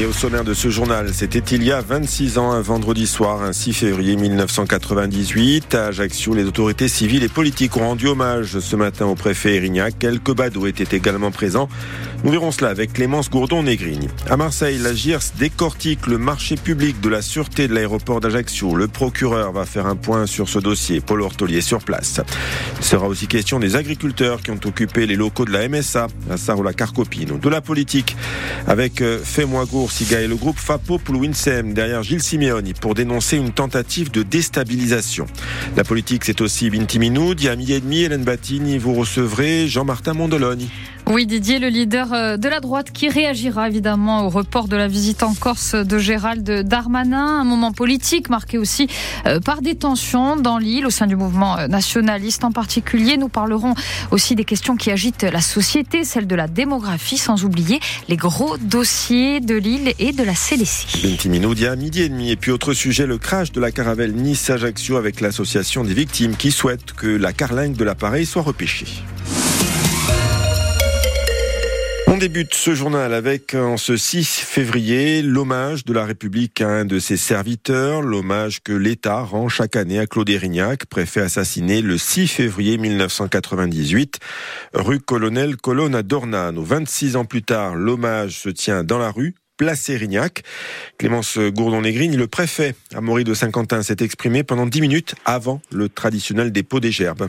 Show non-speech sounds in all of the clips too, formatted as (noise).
Et au sommaire de ce journal, c'était il y a 26 ans, un vendredi soir, un 6 février 1998. À Ajaccio, les autorités civiles et politiques ont rendu hommage ce matin au préfet Erignac. Quelques badauds étaient également présents. Nous verrons cela avec Clémence Gourdon-Négrigne. À Marseille, la GIRS décortique le marché public de la sûreté de l'aéroport d'Ajaccio. Le procureur va faire un point sur ce dossier. Paul Ortolier sur place. Il sera aussi question des agriculteurs qui ont occupé les locaux de la MSA à Sarola-Carcopino. De la politique avec euh, Le groupe Fapo Winsem derrière Gilles Simeoni pour dénoncer une tentative de déstabilisation. La politique, c'est aussi Binti Minoud. Il y et demi, Hélène Battini, vous recevrez Jean-Martin Mondologne. Oui, Didier, le leader euh, de la droite qui réagira évidemment au report de la visite en Corse de Gérald Darmanin. Un moment politique marqué aussi euh, par des tensions dans l'île au sein du mouvement euh, nationaliste en particulier. Nous parlerons aussi des questions qui agitent la société, celle de la démographie, sans oublier les gros dossiers de l'île et de la CDC. À midi et demi. Et puis autre sujet, le crash de la caravelle Nice-Ajaccio avec l'association des victimes qui souhaite que la carlingue de l'appareil soit repêchée. On débute ce journal avec, en ce 6 février, l'hommage de la République à un de ses serviteurs, l'hommage que l'État rend chaque année à Claude Erignac, préfet assassiné le 6 février 1998, rue Colonel Colonne à Dornano. 26 ans plus tard, l'hommage se tient dans la rue, place Erignac. Clémence Gourdon-Négrigne, le préfet à Maury de Saint-Quentin, s'est exprimé pendant 10 minutes avant le traditionnel dépôt des gerbes.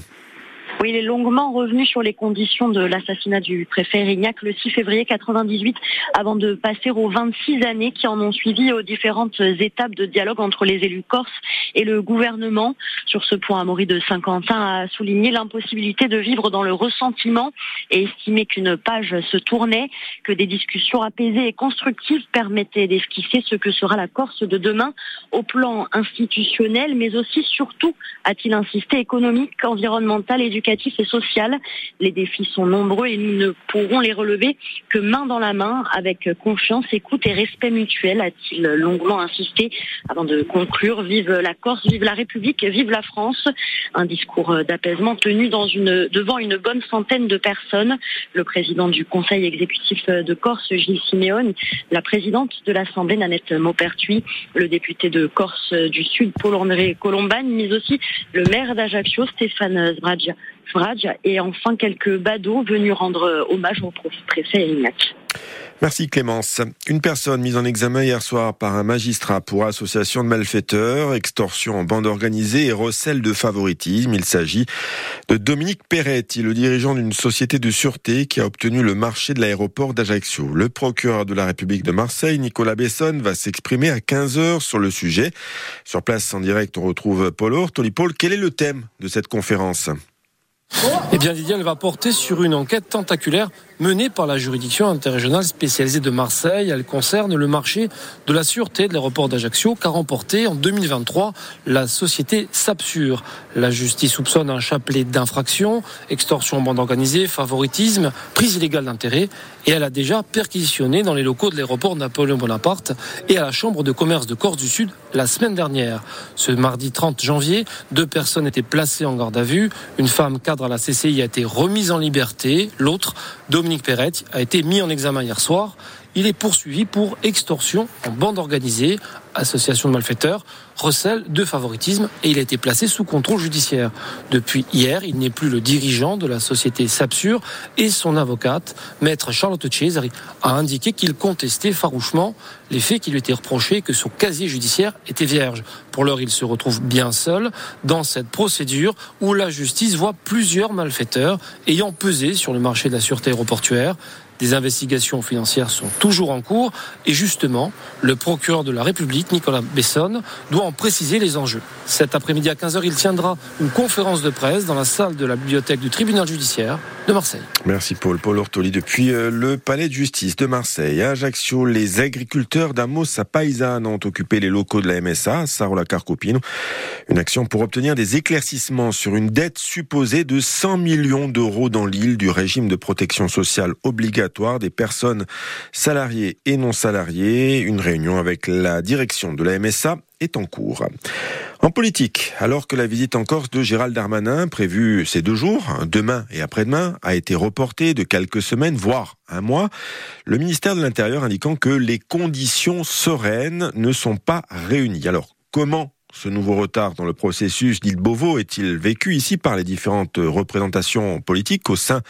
Oui, il est longuement revenu sur les conditions de l'assassinat du préfet Erignac le 6 février 98 avant de passer aux 26 années qui en ont suivi aux différentes étapes de dialogue entre les élus corses et le gouvernement. Sur ce point, Amaury de Saint-Quentin a souligné l'impossibilité de vivre dans le ressentiment et estimé qu'une page se tournait, que des discussions apaisées et constructives permettaient d'esquisser ce que sera la Corse de demain au plan institutionnel, mais aussi surtout, a-t-il insisté, économique, environnemental, éducatif et social. Les défis sont nombreux et nous ne pourrons les relever que main dans la main, avec confiance, écoute et respect mutuel, a-t-il longuement insisté avant de conclure. Vive la Corse, vive la République, vive la France. Un discours d'apaisement tenu devant une bonne centaine de personnes. Le président du Conseil exécutif de Corse, Gilles Siméon, la présidente de l'Assemblée, Nanette Maupertuis, le député de Corse du Sud, Paul-André Colombagne, mais aussi le maire d'Ajaccio, Stéphane Et enfin quelques badauds venus rendre hommage au préfet Erignac. Merci Clémence. Une personne mise en examen hier soir par un magistrat pour association de malfaiteurs, extorsion en bande organisée et recel de favoritisme. Il s'agit de Dominique Peretti, le dirigeant d'une société de sûreté qui a obtenu le marché de l'aéroport d'Ajaccio. Le procureur de la République de Marseille, Nicolas Bessonne, va s'exprimer à 15h sur le sujet. Sur place en direct, on retrouve Paul Toli Paul, quel est le thème de cette conférence? Eh bien, Didier, elle va porter sur une enquête tentaculaire menée par la juridiction interrégionale spécialisée de Marseille. Elle concerne le marché de la sûreté de l'aéroport d'Ajaccio qu'a remporté en 2023 la société Sapsur. La justice soupçonne un chapelet d'infractions, extorsion en bande organisée, favoritisme, prise illégale d'intérêt et elle a déjà perquisitionné dans les locaux de l'aéroport Napoléon Bonaparte et à la Chambre de commerce de Corse du Sud la semaine dernière. Ce mardi 30 janvier, deux personnes étaient placées en garde à vue. Une femme cadre à la CCI a été remise en liberté. L'autre, Dominique Perret, a été mis en examen hier soir. Il est poursuivi pour extorsion en bande organisée, association de malfaiteurs, recel de favoritisme et il a été placé sous contrôle judiciaire. Depuis hier, il n'est plus le dirigeant de la société Sapsur et son avocate, maître Charlotte Cesari, a indiqué qu'il contestait farouchement les faits qui lui étaient reprochés et que son casier judiciaire était vierge. Pour l'heure, il se retrouve bien seul dans cette procédure où la justice voit plusieurs malfaiteurs ayant pesé sur le marché de la sûreté aéroportuaire. Des investigations financières sont toujours en cours et justement, le procureur de la République, Nicolas Bessonne, doit en préciser les enjeux. Cet après-midi à 15h, il tiendra une conférence de presse dans la salle de la bibliothèque du tribunal judiciaire de Marseille. Merci Paul. Paul Ortoli depuis euh, le palais de justice de Marseille. À Ajaccio, les agriculteurs d'Amos à Paysanne ont occupé les locaux de la MSA, Sarola Carcopino. Une action pour obtenir des éclaircissements sur une dette supposée de 100 millions d'euros dans l'île du régime de protection sociale obligatoire des personnes salariées et non salariées. Une réunion avec la direction de la MSA est en cours. En politique, alors que la visite en Corse de Gérald Darmanin, prévue ces deux jours, demain et après-demain, a été reportée de quelques semaines, voire un mois, le ministère de l'Intérieur indiquant que les conditions sereines ne sont pas réunies. Alors, comment ce nouveau retard dans le processus d'île Beauvau est-il vécu ici par les différentes représentations politiques au sein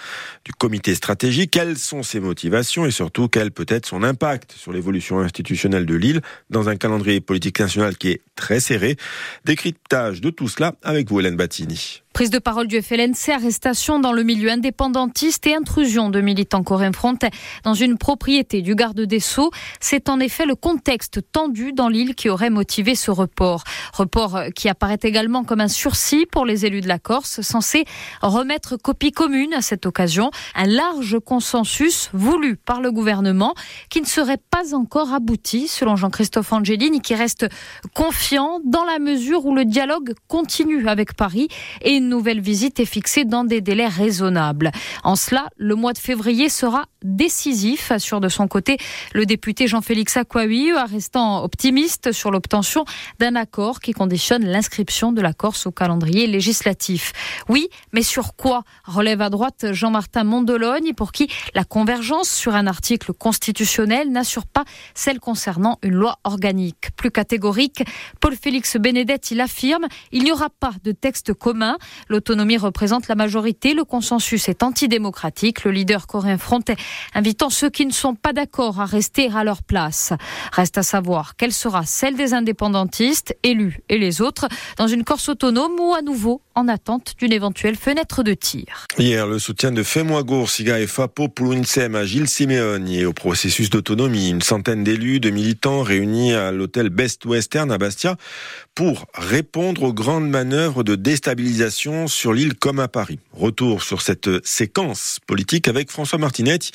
du comité stratégique? Quelles sont ses motivations et surtout quel peut être son impact sur l'évolution institutionnelle de l'île dans un calendrier politique national qui est très serré? Décryptage de tout cela avec vous Hélène Battini. Prise de parole du FLNC, arrestation dans le milieu indépendantiste et intrusion de militants coréens frontais dans une propriété du garde des Sceaux. C'est en effet le contexte tendu dans l'île qui aurait motivé ce report. Report qui apparaît également comme un sursis pour les élus de la Corse, censé remettre copie commune à cette occasion. Un large consensus voulu par le gouvernement qui ne serait pas encore abouti, selon Jean-Christophe Angelini, qui reste confiant dans la mesure où le dialogue continue avec Paris et une nouvelle visite est fixée dans des délais raisonnables. En cela, le mois de février sera décisif, assure de son côté le député Jean-Félix Aquawi, restant optimiste sur l'obtention d'un accord qui conditionne l'inscription de la Corse au calendrier législatif. Oui, mais sur quoi relève à droite Jean-Martin Mondologne, pour qui la convergence sur un article constitutionnel n'assure pas celle concernant une loi organique. Plus catégorique, Paul-Félix Benedetti l'affirme, il n'y aura pas de texte commun. L'autonomie représente la majorité, le consensus est antidémocratique. Le leader coréen frontais invitant ceux qui ne sont pas d'accord à rester à leur place. Reste à savoir quelle sera celle des indépendantistes, élus et les autres, dans une Corse autonome ou à nouveau en attente d'une éventuelle fenêtre de tir. Hier, le soutien de Femois Siga et Fapo Pulunsem à Gilles Simeone et au processus d'autonomie. Une centaine d'élus, de militants réunis à l'hôtel Best Western à Bastia pour répondre aux grandes manœuvres de déstabilisation sur l'île comme à Paris. Retour sur cette séquence politique avec François Martinetti,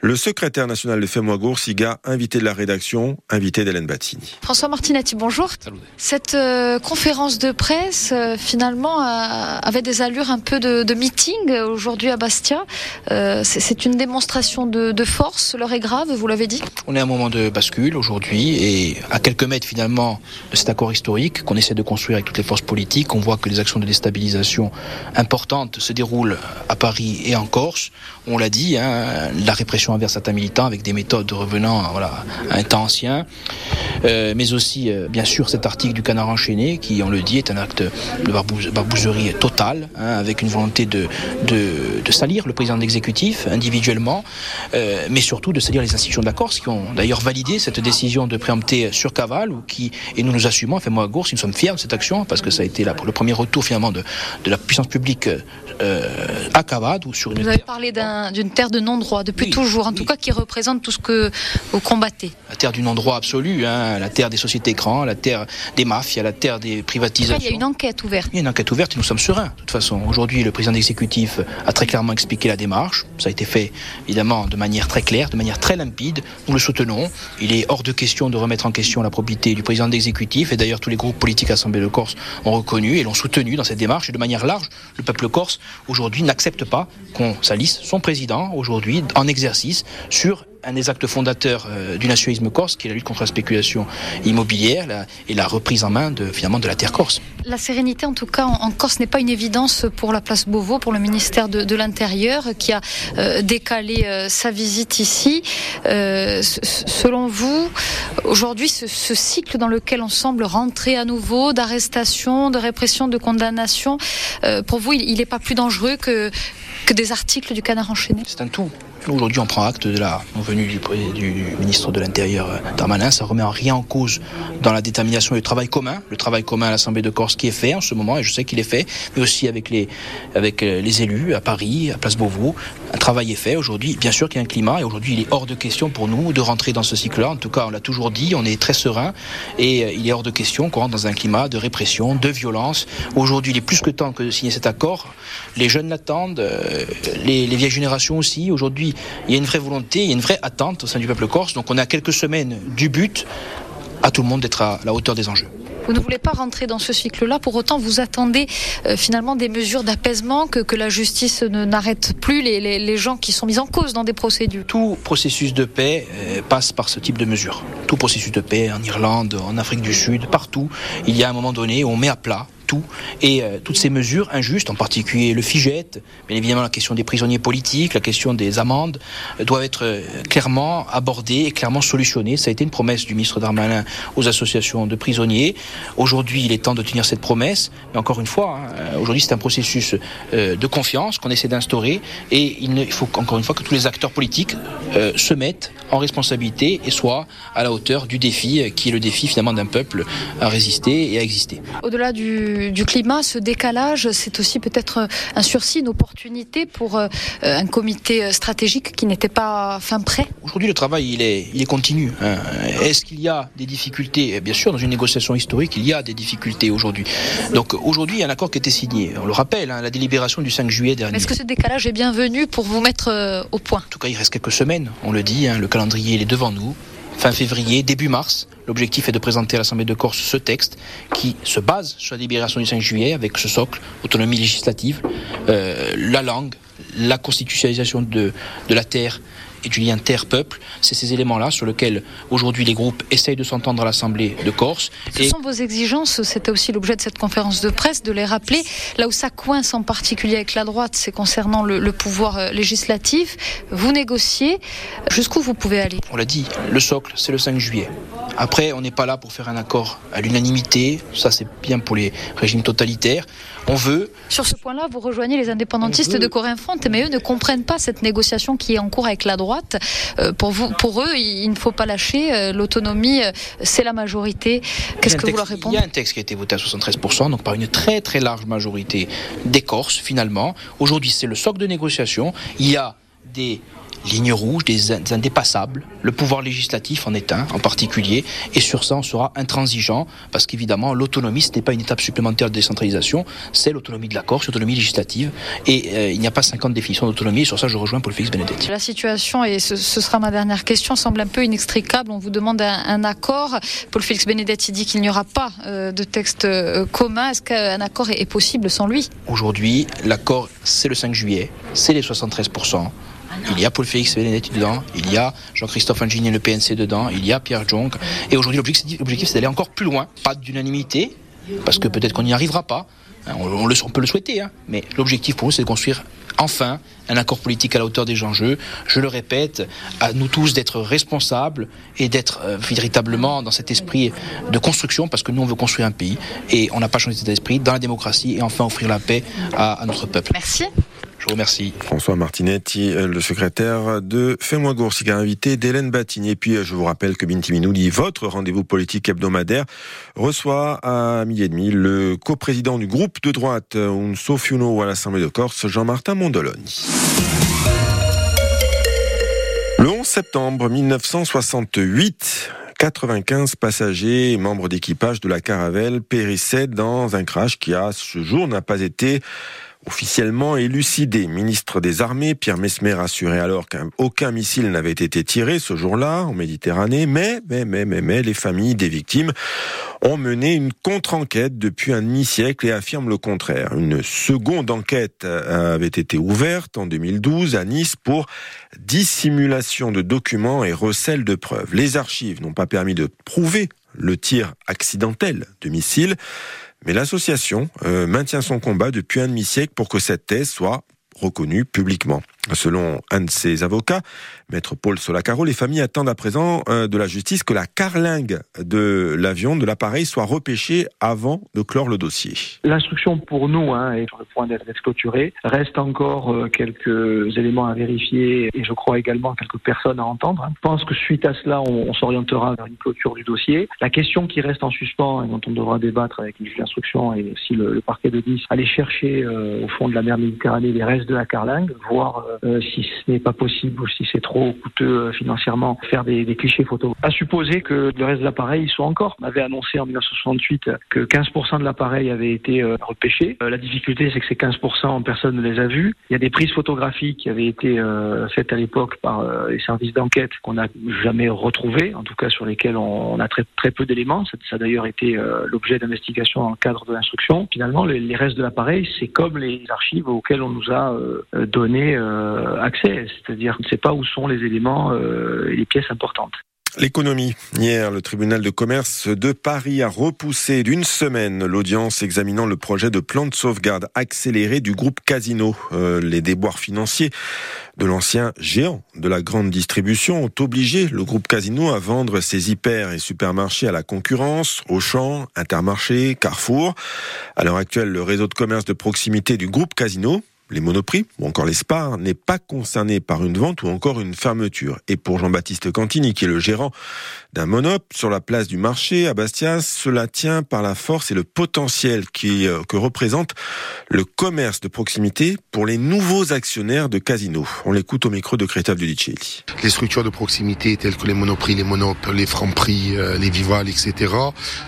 le secrétaire national de Femois Siga, invité de la rédaction, invité d'Hélène Battini. François Martinetti, bonjour. Cette euh, conférence de presse, euh, finalement, avait des allures un peu de, meeting aujourd'hui à Bastia. Euh, c'est une démonstration de, force. L'heure est grave, vous l'avez dit. On est à un moment de bascule aujourd'hui et à quelques mètres finalement de cet accord historique qu'on essaie de construire avec toutes les forces politiques. On voit que les actions de déstabilisation importantes se déroulent à Paris et en Corse. On l'a dit, hein, la répression envers certains militants avec des méthodes revenant à un temps ancien. Euh, mais aussi, euh, bien sûr, cet article du canard enchaîné qui, on le dit, est un acte de barbouzerie totale, hein, avec une volonté de, salir le président de l'exécutif individuellement, euh, mais surtout de salir les institutions de la Corse qui ont d'ailleurs validé cette décision de préempter sur cavale, ou qui, et nous nous assumons, enfin moi à Nous sommes fiers de cette action parce que ça a été le premier retour finalement de, de la puissance publique à Cavade ou sur une. Vous avez parlé d'une terre de non-droit depuis toujours, en tout cas qui représente tout ce que vous combattez. La terre du non-droit absolu, hein, la terre des sociétés écrans, la terre des mafias, la terre des privatisations. il y a une enquête ouverte. Il y a une enquête ouverte et nous sommes sereins. De toute façon, aujourd'hui, le président exécutif a très clairement expliqué la démarche. Ça a été fait évidemment de manière très claire, de manière très limpide. Nous le soutenons. Il est hors de question de remettre en question la probité du président exécutif et d'ailleurs tous les groupes politiques Assemblée de Corse ont reconnu et l'ont soutenu dans cette démarche et de manière large. Le peuple corse aujourd'hui n'accepte pas qu'on salisse son président aujourd'hui en exercice sur un des actes fondateurs euh, du nationalisme corse, qui est la lutte contre la spéculation immobilière et la reprise en main de, finalement de la terre corse. La sérénité, en tout cas, en, Corse, n'est pas une évidence pour la place Beauvau, pour le ministère de, l'Intérieur, qui a euh, décalé euh, sa visite ici. selon vous, aujourd'hui, ce, cycle dans lequel on semble rentrer à nouveau d'arrestation, de répression, de condamnation, pour vous, il n'est pas plus dangereux que, que des articles du canard enchaîné? C'est un tout. Aujourd'hui, on prend acte de la venue du, ministre de l'Intérieur euh, Darmanin. Ça remet en rien en cause dans la détermination du travail commun, le travail commun à l'Assemblée de Corse qui est fait en ce moment, et je sais qu'il est fait, mais aussi avec les, avec euh, les élus à Paris, à Place Beauvau. Un travail est fait aujourd'hui. Bien sûr qu'il y a un climat, et aujourd'hui, il est hors de question pour nous de rentrer dans ce cycle-là. En tout cas, on l'a toujours dit, on est très serein, et euh, il est hors de question qu'on rentre dans un climat de répression, de violence. Aujourd'hui, il est plus que temps que de signer cet accord. Les jeunes l'attendent, les, les vieilles générations aussi. Aujourd'hui, il y a une vraie volonté, il y a une vraie attente au sein du peuple corse. Donc on est à quelques semaines du but, à tout le monde d'être à la hauteur des enjeux. Vous ne voulez pas rentrer dans ce cycle-là. Pour autant, vous attendez euh, finalement des mesures d'apaisement, que, que la justice ne n'arrête plus les, les, les, gens qui sont mis en cause dans des procédures. Tout processus de paix euh, passe par ce type de mesures. Tout processus de paix en Irlande, en Afrique du Sud, partout, il y a un moment donné où on met à plat tout. Et euh, toutes ces mesures injustes, en particulier le FIGET, bien évidemment la question des prisonniers politiques, la question des amendes, euh, doivent être euh, clairement abordées et clairement solutionnées. Ça a été une promesse du ministre Darmanin aux associations de prisonniers. Aujourd'hui, il est temps de tenir cette promesse. Mais encore une fois, hein, aujourd'hui, c'est un processus de confiance qu'on essaie d'instaurer. Et il, il, faut encore une fois que tous les acteurs politiques se mettent en responsabilité et soient à la hauteur du défi, qui est le défi finalement d'un peuple à résister et à exister. Au-delà du, du, climat, ce décalage, c'est aussi peut-être un sursis, une opportunité pour euh, un comité stratégique qui n'était pas fin prêt Aujourd'hui, le travail, il est, il est continu. Hein. Est-ce qu'il y a des difficultés? Bien sûr, dans une négociation historique, il y a des difficultés aujourd'hui. Donc aujourd'hui, il y a un accord qui a été signé. On le rappelle, hein, la délibération du 5 juillet dernier. Est-ce que ce décalage est bienvenu pour vous mettre euh, au point? En tout cas, il reste quelques semaines, on le dit, hein, le calendrier il est devant nous fin février, début mars. L'objectif est de présenter à l'Assemblée de Corse ce texte qui se base sur la délibération du 5 juillet avec ce socle, autonomie législative, euh, la langue, la constitutionnalisation de la terre et du lien terre-peuple. C'est ces éléments-là sur lesquels aujourd'hui les groupes essayent de s'entendre à l'Assemblée de Corse. Ce et... sont vos exigences, c'était aussi l'objet de cette conférence de presse, de les rappeler. Là où ça coince en particulier avec la droite, c'est concernant le, le, pouvoir législatif. Vous négociez, jusqu'où vous pouvez aller? On l'a dit, le socle, c'est le 5 juillet. Après, on n'est pas là pour faire un accord à l'unanimité, ça c'est bien pour les régimes totalitaires. On veut. Sur ce point-là, vous rejoignez les indépendantistes de Corinne-Fonte, mais eux ne comprennent pas cette négociation qui est en cours avec la droite. Euh, pour, vous, pour eux, il ne faut pas lâcher. Euh, L'autonomie, euh, c'est la majorité. Qu'est-ce que texte, vous leur répondez Il y a un texte qui a été voté à 73%, donc par une très très large majorité des Corses, finalement. Aujourd'hui, c'est le socle de négociation. Il y a des lignes rouges, des indépassables. Le pouvoir législatif en est un, en particulier. Et sur ça, on sera intransigeant, parce qu'évidemment, l'autonomie, ce n'est pas une étape supplémentaire de décentralisation, c'est l'autonomie de la Corse, l'autonomie législative. Et euh, il n'y a pas 50 définitions d'autonomie. Et sur ça, je rejoins Paul Félix Benedetti. La situation, et ce, ce, sera ma dernière question, semble un peu inextricable. On vous demande un, un accord. Paul Félix Benedetti dit qu'il n'y aura pas euh, de texte euh, commun. Est-ce qu'un accord est, est possible sans lui? Aujourd'hui, l'accord, c'est le 5 juillet, c'est les 73%. Il y a Paul Félix Benedetti dedans, il y a Jean-Christophe Angini, le PNC dedans, il y a Pierre Jonc. Et aujourd'hui, l'objectif, c'est d'aller encore plus loin. Pas d'unanimité, parce que peut-être qu'on n'y arrivera pas. On, on, peut le souhaiter, hein. mais l'objectif pour nous, c'est de construire enfin un accord politique à la hauteur des enjeux. Je le répète, à nous tous d'être responsables et d'être euh, véritablement dans cet esprit de construction, parce que nous, on veut construire un pays et on n'a pas changé cet esprit dans la démocratie et enfin offrir la paix à notre peuple. Merci. Je vous remercie. François Martinetti, le secrétaire de Fais-moi Goursic, invité d'Hélène Batigny. Et puis, je vous rappelle que Binti Minouli, votre rendez-vous politique hebdomadaire, reçoit à midi et demi le coprésident du groupe de droite, Unso Fiuno à l'Assemblée de Corse, Jean-Martin Mondoloni. Le 11 septembre 1968, 95 passagers et membres d'équipage de la Caravelle périssaient dans un crash qui, à ce jour, n'a pas été officiellement élucidé. Ministre des Armées, Pierre Mesmer assurait alors qu'aucun missile n'avait été tiré ce jour-là en Méditerranée, mais, mais, mais, mais, mais, les familles des victimes ont mené une contre-enquête depuis un demi-siècle et affirment le contraire. Une seconde enquête avait été ouverte en 2012 à Nice pour dissimulation de documents et recel de preuves. Les archives n'ont pas permis de prouver le tir accidentel de missiles. Mais l'association euh, maintient son combat depuis un demi-siècle pour que cette thèse soit reconnue publiquement. Selon un de ses avocats, maître Paul Solacaro, les familles attendent à présent euh, de la justice que la carlingue de l'avion, de l'appareil, soit repêchée avant de clore le dossier. L'instruction pour nous hein, est sur le point d'être clôturée. Reste encore euh, quelques éléments à vérifier et je crois également quelques personnes à entendre. Je pense que suite à cela, on, s'orientera vers une clôture du dossier. La question qui reste en suspens et dont on devra débattre avec les juges d'instruction et aussi le, le, parquet de 10, aller chercher euh, au fond de la mer Méditerranée les restes de la carlingue, voir si ce n'est pas possible ou si c'est trop coûteux financièrement, faire des, des, clichés photos. À supposer que le reste de l'appareil soit encore. On avait annoncé en 1968 que 15% de l'appareil avait été repêché. la difficulté, c'est que ces 15%, personne ne les a vus. Il y a des prises photographiques qui avaient été faites à l'époque par les services d'enquête qu'on n'a jamais retrouvées, en tout cas sur lesquelles on, a très, très peu d'éléments. Ça, ça a d'ailleurs été l'objet d'investigation dans le cadre de l'instruction. Finalement, les, restes de l'appareil, c'est comme les archives auxquelles on nous a euh, donné euh, accès, c'est-à-dire qu'on ne sait pas où sont les éléments euh, et les pièces importantes. L'économie. Hier, le tribunal de commerce de Paris a repoussé d'une semaine l'audience examinant le projet de plan de sauvegarde accéléré du groupe Casino. Euh, les déboires financiers de l'ancien géant de la grande distribution ont obligé le groupe Casino à vendre ses hyper et supermarchés à la concurrence, Auchan, Intermarché, Carrefour. À l'heure actuelle, le réseau de commerce de proximité du groupe Casino les monoprix ou encore les spas n'est pas concerné par une vente ou encore une fermeture. Et pour Jean-Baptiste Cantini, qui est le gérant d'un monop sur la place du marché à Bastia, cela tient par la force et le potentiel qui, euh, que représente le commerce de proximité pour les nouveaux actionnaires de Casino. On l'écoute au micro de Christophe Dudicelli. Les structures de proximité telles que les monoprix, les monop, les francs prix, euh, les Vival, etc.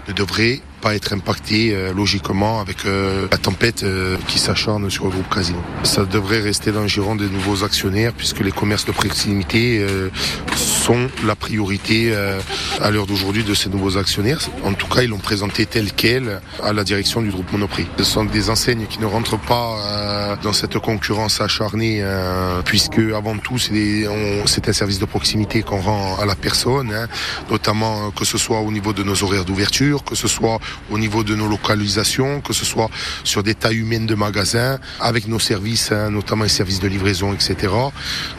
ne devraient être impacté euh, logiquement avec euh, la tempête euh, qui s'acharne sur le groupe Casino. Ça devrait rester dans le giron des nouveaux actionnaires puisque les commerces de proximité sont la priorité à l'heure d'aujourd'hui de ces nouveaux actionnaires. En tout cas, ils l'ont présenté tel quel à la direction du groupe Monoprix. Ce sont des enseignes qui ne rentrent pas dans cette concurrence acharnée puisque avant tout c'est un service de proximité qu'on rend à la personne, hein, notamment que ce soit au niveau de nos horaires d'ouverture, que ce soit au niveau de nos localisations, que ce soit sur des tailles humaines de magasins, avec nos services, hein, notamment les services de livraison, etc.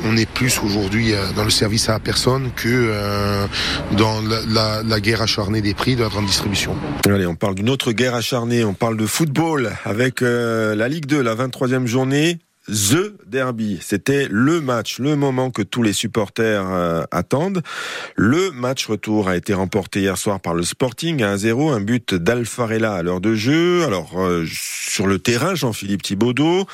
On est plus aujourd'hui euh, dans le service à la personne que euh, dans la, guerre acharnée des prix de la grande distribution. Allez, on parle d'une autre guerre acharnée, on parle de football avec euh, la Ligue 2, la 23e journée. The Derby. C'était le match, le moment que tous les supporters euh, attendent. Le match retour a été remporté hier soir par le Sporting à 1-0, un but d'Alfarella à l'heure de jeu. Alors, euh, sur le terrain, Jean-Philippe Thibaudot,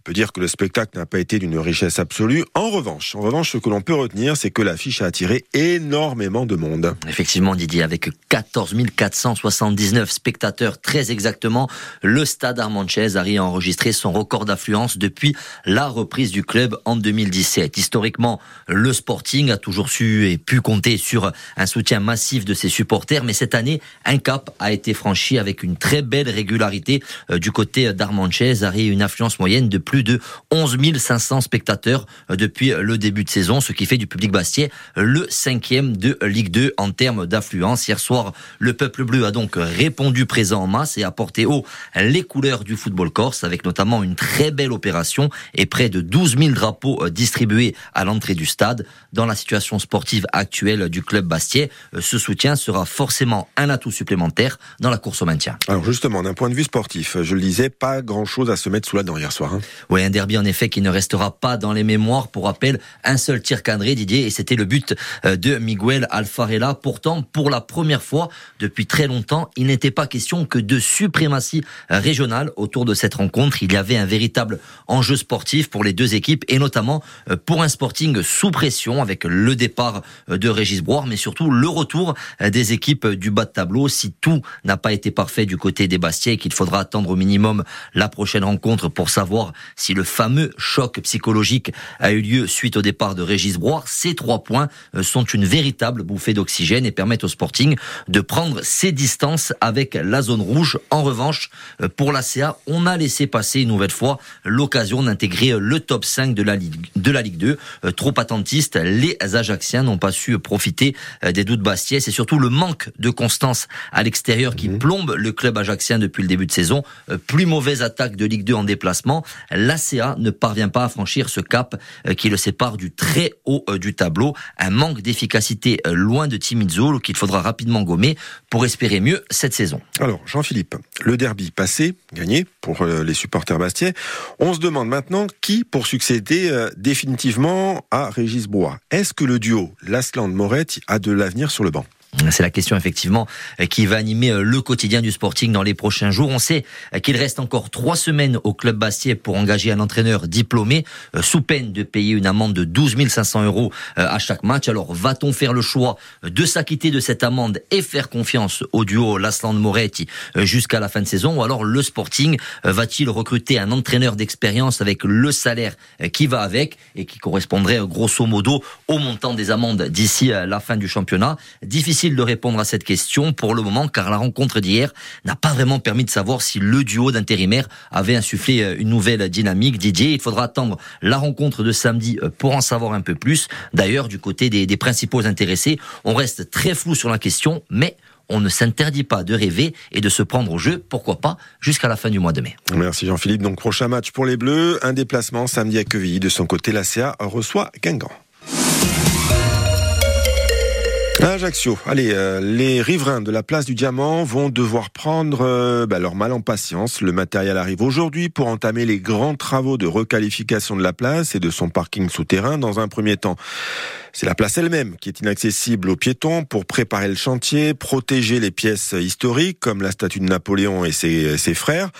on peut dire que le spectacle n'a pas été d'une richesse absolue. En revanche, en revanche, ce que l'on peut retenir, c'est que l'affiche a attiré énormément de monde. Effectivement, Didier, avec 14 479 spectateurs, très exactement, le stade Armand a enregistré son record d'affluence depuis la reprise du club en 2017. Historiquement, le Sporting a toujours su et pu compter sur un soutien massif de ses supporters, mais cette année, un cap a été franchi avec une très belle régularité euh, du côté d'Armanchez, Harry, une affluence moyenne de plus de 11 500 spectateurs euh, depuis le début de saison, ce qui fait du public bastier le cinquième de Ligue 2 en termes d'affluence. Hier soir, le peuple bleu a donc répondu présent en masse et a porté haut les couleurs du football corse, avec notamment une très belle opération et près de 12 000 drapeaux euh, distribués à l'entrée du stade. Dans la situation sportive actuelle du club bastier, euh, ce soutien sera forcément un atout supplémentaire dans la course au maintien. Alors justement, d'un point de vue sportif, je le disais, pas grand-chose à se mettre sous la dent hier soir. Hein. Oui, un derby en effet qui ne restera pas dans les mémoires. Pour rappel, un seul tir cadré, Didier, et c'était le but euh, de Miguel Alfarella. Pourtant, pour la première fois depuis très longtemps, il n'était pas question que de suprématie régionale autour de cette rencontre. Il y avait un véritable enjeu sportif pour les deux équipes et notamment euh, pour un Sporting sous pression avec le départ euh, de Régis Broir, mais surtout le retour des équipes du bas de tableau. Si tout n'a pas été parfait du côté des Bastiais qu'il faudra attendre au minimum la prochaine rencontre pour savoir si le fameux choc psychologique a eu lieu suite au départ de Régis Broir, ces trois points euh, sont une véritable bouffée d'oxygène et permettent au Sporting de prendre ses distances avec la zone rouge. En revanche, euh, pour la CA, on a laissé passer une nouvelle fois l'occasion d'intégrer le top 5 de la Ligue, de la Ligue 2. Euh, trop attentistes, les Ajacciens n'ont pas su profiter des doutes Bastiais. C'est surtout le manque de constance à l'extérieur qui mhm. plombe le club ajaccien depuis le début de saison. Plus mauvaise attaque de Ligue 2 en déplacement l'ACA ne parvient pas à franchir ce cap euh, qui le sépare du très haut euh, du tableau. Un manque d'efficacité euh, loin de Timizzo qu'il faudra rapidement gommer pour espérer mieux cette saison. Alors, Jean-Philippe, le derby passé, gagné pour les supporters bastiais. On se demande maintenant qui pour succéder définitivement à Régis Bois. Est-ce que le duo Lasland-Moret a de l'avenir sur le banc? C'est la question effectivement qui va animer le quotidien du Sporting dans les prochains jours. On sait qu'il reste encore trois semaines au club Bastier pour engager un entraîneur diplômé, sous peine de payer une amende de 12 500 euros à chaque match. Alors va-t-on faire le choix de s'acquitter de cette amende et faire confiance au duo Lasland-Moretti jusqu'à la fin de saison? Ou alors le Sporting va-t-il recruter un entraîneur d'expérience avec le salaire qui va avec et qui correspondrait grosso modo au montant des amendes d'ici la fin du championnat? De répondre à cette question pour le moment car la rencontre d'hier n'a pas vraiment permis de savoir si le duo d'intérimaires avait insufflé une nouvelle dynamique. Didier, il faudra attendre la rencontre de samedi pour en savoir un peu plus. D'ailleurs, du côté des, des principaux intéressés, on reste très flou sur la question, mais on ne s'interdit pas de rêver et de se prendre au jeu, pourquoi pas, jusqu'à la fin du mois de mai. Merci Jean-Philippe. Donc prochain match pour les Bleus, un déplacement samedi à Quevilly. De son côté, la CA reçoit Guingamp. Ajaccio, allez, euh, les riverains de la place du Diamant vont devoir prendre euh, bah, leur mal en patience. Le matériel arrive aujourd'hui pour entamer les grands travaux de requalification de la place et de son parking souterrain dans un premier temps. C'est la place elle-même qui est inaccessible aux piétons pour préparer le chantier, protéger les pièces historiques comme la statue de Napoléon et ses, ses frères.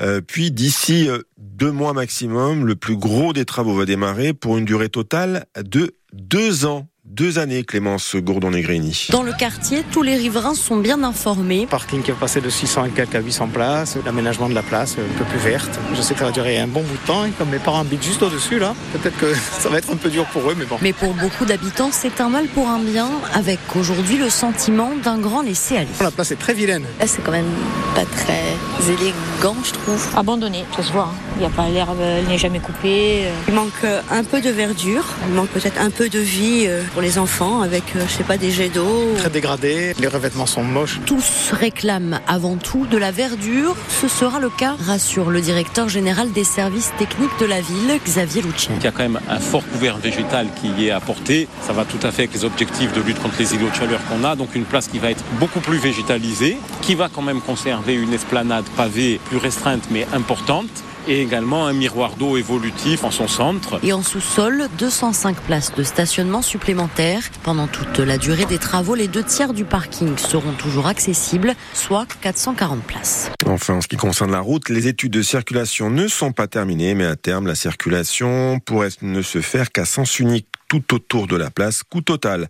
Euh, puis d'ici deux mois maximum, le plus gros des travaux va démarrer pour une durée totale de deux ans deux années, Clémence Gourdon-Negrini. Dans le quartier, tous les riverains sont bien informés. Le parking qui va passer de 600 et quelques à 800 places, l'aménagement de la place un peu plus verte. Je sais que ça va durer un bon bout de temps et comme mes parents habitent juste au-dessus là, peut-être que (laughs) ça va être un peu dur pour eux, mais bon. Mais pour beaucoup d'habitants, c'est un mal pour un bien, avec aujourd'hui le sentiment d'un grand laisser-aller. La place est très vilaine. Là, c'est quand même pas très élégant, je trouve. Abandonné, ça se voit. Hein. Il n'y a pas l'herbe, elle n'est jamais coupée. Il manque un peu de verdure, il manque peut-être un peu de vie pour les enfants avec, euh, je sais pas, des jets d'eau. Très dégradé, les revêtements sont moches. Tous réclament avant tout de la verdure. Ce sera le cas, rassure le directeur général des services techniques de la ville, Xavier Lucien. Il y a quand même un fort couvert végétal qui y est apporté. Ça va tout à fait avec les objectifs de lutte contre les îlots de chaleur qu'on a. Donc une place qui va être beaucoup plus végétalisée, qui va quand même conserver une esplanade pavée plus restreinte mais importante et également un miroir d'eau évolutif en son centre. Et en sous-sol, 205 places de stationnement supplémentaires. Pendant toute la durée des travaux, les deux tiers du parking seront toujours accessibles, soit 440 places. Enfin, en ce qui concerne la route, les études de circulation ne sont pas terminées, mais à terme, la circulation pourrait ne se faire qu'à sens unique tout autour de la place. Coût total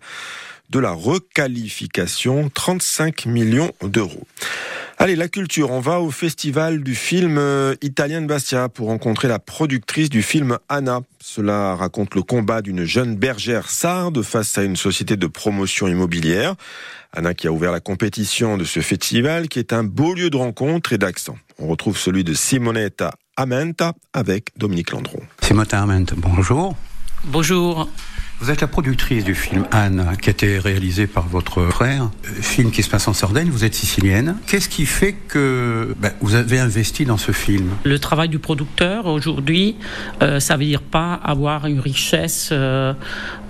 de la requalification, 35 millions d'euros. Allez, la culture, on va au festival du film euh, italien de Bastia pour rencontrer la productrice du film Anna. Cela raconte le combat d'une jeune bergère sarde face à une société de promotion immobilière. Anna qui a ouvert la compétition de ce festival qui est un beau lieu de rencontre et d'accent. On retrouve celui de Simonetta Amenta avec Dominique Landron. Simonetta Amenta, bonjour. Bonjour. Vous êtes la productrice du film Anne, qui a été réalisé par votre frère, euh, film qui se passe en Sardaigne, vous êtes sicilienne. Qu'est-ce qui fait que ben, vous avez investi dans ce film? Le travail du producteur aujourd'hui, euh, ça veut dire pas avoir une richesse euh,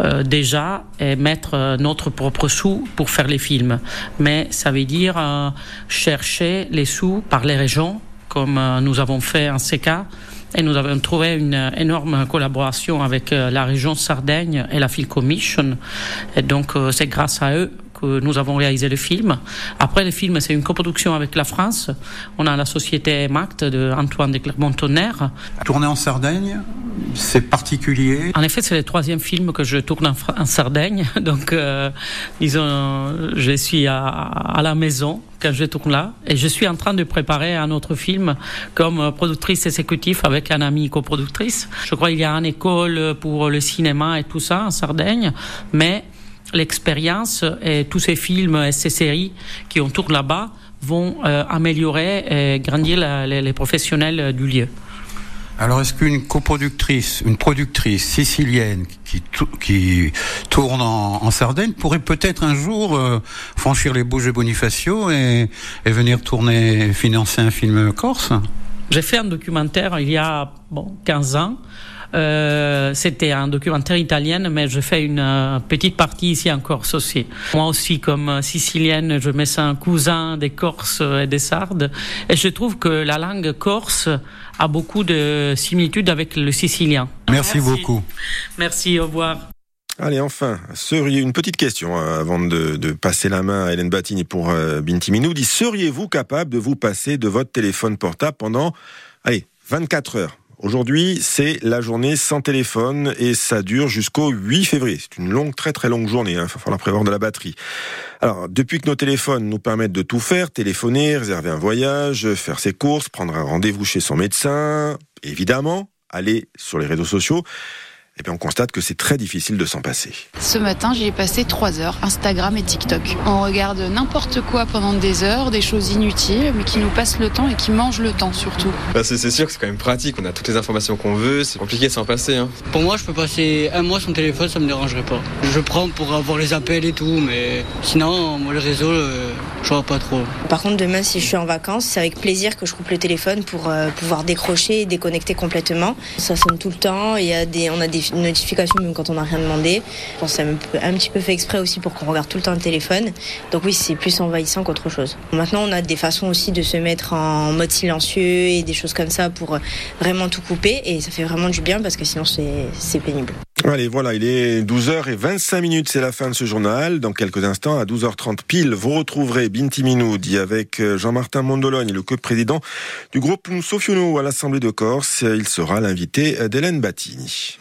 euh, déjà et mettre notre propre sous pour faire les films, mais ça veut dire chercher les sous par les régions, comme nous avons fait en CK et nous avons trouvé une énorme collaboration avec euh, la région Sardaigne et la Film Commission. Et donc, euh, c'est grâce à eux que nous avons réalisé le film. Après, le film, c'est une coproduction avec la France. On a la société MACT de Antoine de Clermont-Tonnerre. Tourner en Sardaigne, c'est particulier. En effet, c'est le troisième film que je tourne en, Sardaigne. (laughs) Donc, euh, disons, je suis à, à, la maison quand je tourne là. Et je suis en train de préparer un autre film comme productrice exécutive avec un ami coproductrice. Je crois qu'il y a une école pour le cinéma et tout ça en Sardaigne. Mais l'expérience et tous ces films et ces séries qui ont tourné là-bas vont euh, améliorer et grandir la, les, les, professionnels du lieu. Alors, est-ce qu'une coproductrice, une productrice sicilienne qui, qui tourne en, en, Sardaigne pourrait peut-être un jour euh, franchir les Bouges de Bonifacio et, et venir tourner, financer un film corse? J'ai fait un documentaire il y a bon, 15 ans euh, C'était un documentaire italien, mais je fais une euh, petite partie ici en Corse aussi. Moi aussi, comme euh, sicilienne, je me sens un cousin des Corses et des Sardes. Et je trouve que la langue corse a beaucoup de similitudes avec le sicilien. Merci, Merci. beaucoup. Merci, au revoir. Allez, enfin, seriez une petite question avant de, de, passer la main à Hélène Battini pour euh, Binti Minoudi. Seriez-vous capable de vous passer de votre téléphone portable pendant, allez, 24 heures? Aujourd'hui, c'est la journée sans téléphone et ça dure jusqu'au 8 février. C'est une longue, très très longue journée. Il hein. va falloir prévoir de la batterie. Alors, depuis que nos téléphones nous permettent de tout faire, téléphoner, réserver un voyage, faire ses courses, prendre un rendez-vous chez son médecin, évidemment, aller sur les réseaux sociaux, eh bien on constate que c'est très difficile de s'en passer. Ce matin, j'y ai passé 3 heures, Instagram et TikTok. On regarde n'importe quoi pendant des heures, des choses inutiles, mais qui nous passent le temps et qui mangent le temps surtout. Bah c'est sûr que c'est quand même pratique, on a toutes les informations qu'on veut, c'est compliqué de s'en passer. Hein. Pour moi, je peux passer un mois sans téléphone, ça me dérangerait pas. Je prends pour avoir les appels et tout, mais sinon, moi le réseau, euh, je vois pas trop. Par contre, demain, si je suis en vacances, c'est avec plaisir que je coupe le téléphone pour euh, pouvoir décrocher et déconnecter complètement. Ça sonne tout le temps, il y a des, on a des notification même quand on n'a rien demandé. Que c'est un petit peu fait exprès aussi pour qu'on regarde tout le temps le téléphone. Donc oui, c'est plus envahissant qu'autre chose. Maintenant, on a des façons aussi de se mettre en mode silencieux et des choses comme ça pour vraiment tout couper et ça fait vraiment du bien parce que sinon c'est pénible. Allez, voilà, il est 12h25 minutes, c'est la fin de ce journal. Dans quelques instants, à 12h30 pile, vous retrouverez Binti Minoudi avec euh, Jean-Martin Mondologne, le co-président du groupe Sofiuno à l'Assemblée de Corse. Il sera l'invité d'Hélène Battini.